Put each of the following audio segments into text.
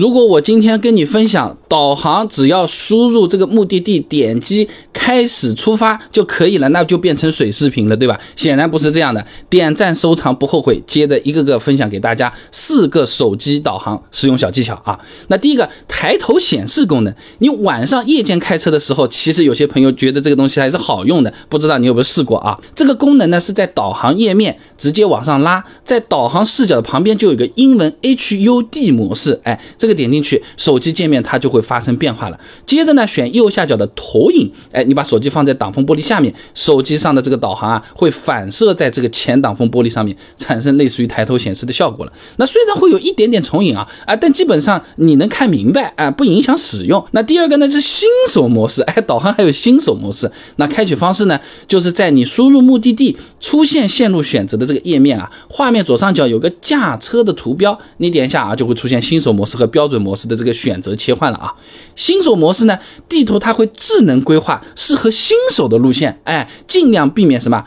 如果我今天跟你分享导航，只要输入这个目的地，点击开始出发就可以了，那就变成水视频了，对吧？显然不是这样的。点赞收藏不后悔，接着一个个分享给大家四个手机导航使用小技巧啊。那第一个抬头显示功能，你晚上夜间开车的时候，其实有些朋友觉得这个东西还是好用的，不知道你有没有试过啊？这个功能呢是在导航页面直接往上拉，在导航视角的旁边就有个英文 HUD 模式，哎，这个个点进去，手机界面它就会发生变化了。接着呢，选右下角的投影，哎，你把手机放在挡风玻璃下面，手机上的这个导航啊会反射在这个前挡风玻璃上面，产生类似于抬头显示的效果了。那虽然会有一点点重影啊，啊，但基本上你能看明白，啊，不影响使用。那第二个呢是新手模式，哎，导航还有新手模式。那开启方式呢，就是在你输入目的地出现线路选择的这个页面啊，画面左上角有个驾车的图标，你点一下啊，就会出现新手模式和标准模式的这个选择切换了啊。新手模式呢，地图它会智能规划适合新手的路线，哎，尽量避免什么。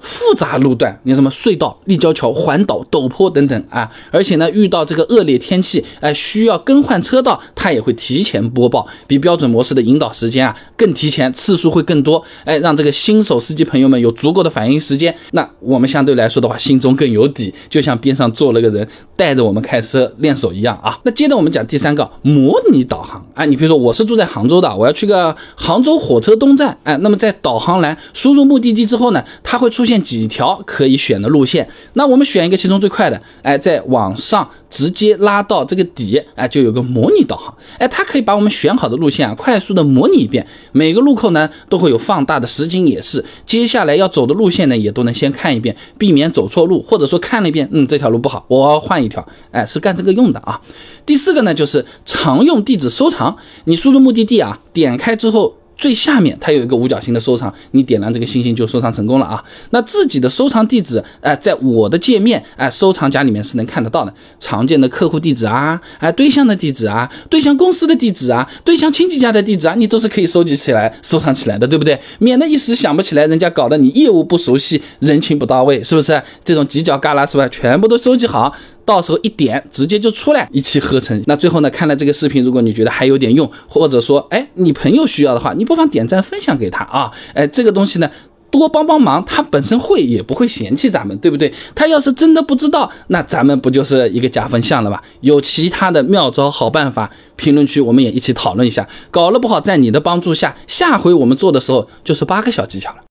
复杂路段，你什么隧道、立交桥、环岛、陡坡等等啊，而且呢，遇到？这个恶劣天气，哎，需要更换车道，它也会提前播报，比标准模式的引导时间啊更提前，次数会更多，哎，让这个新手司机朋友们有足够的反应时间。那我们相对来说的话，心中更有底，就像边上坐了个人带着我们开车练手一样啊。那接着我们讲第三个模拟导航，哎，你比如说我是住在杭州的，我要去个杭州火车东站，哎，那么在导航栏输入目的地之后呢，它会出现。几条可以选的路线，那我们选一个其中最快的，哎，在往上直接拉到这个底，哎，就有个模拟导航，哎，它可以把我们选好的路线啊，快速的模拟一遍，每个路口呢都会有放大的实景演示，接下来要走的路线呢也都能先看一遍，避免走错路，或者说看了一遍，嗯，这条路不好，我换一条，哎，是干这个用的啊。第四个呢就是常用地址收藏，你输入目的地啊，点开之后。最下面它有一个五角星的收藏，你点亮这个星星就收藏成功了啊。那自己的收藏地址，哎，在我的界面，哎，收藏夹里面是能看得到的。常见的客户地址啊，哎，对象的地址啊，对象公司的地址啊，对象亲戚家的地址啊，你都是可以收集起来、收藏起来的，对不对？免得一时想不起来，人家搞得你业务不熟悉，人情不到位，是不是？这种犄角旮旯是吧？全部都收集好。到时候一点直接就出来，一气呵成。那最后呢，看了这个视频，如果你觉得还有点用，或者说，哎，你朋友需要的话，你不妨点赞分享给他啊。哎，这个东西呢，多帮帮忙，他本身会也不会嫌弃咱们，对不对？他要是真的不知道，那咱们不就是一个加分项了吗？有其他的妙招好办法，评论区我们也一起讨论一下。搞了不好，在你的帮助下，下回我们做的时候就是八个小技巧了。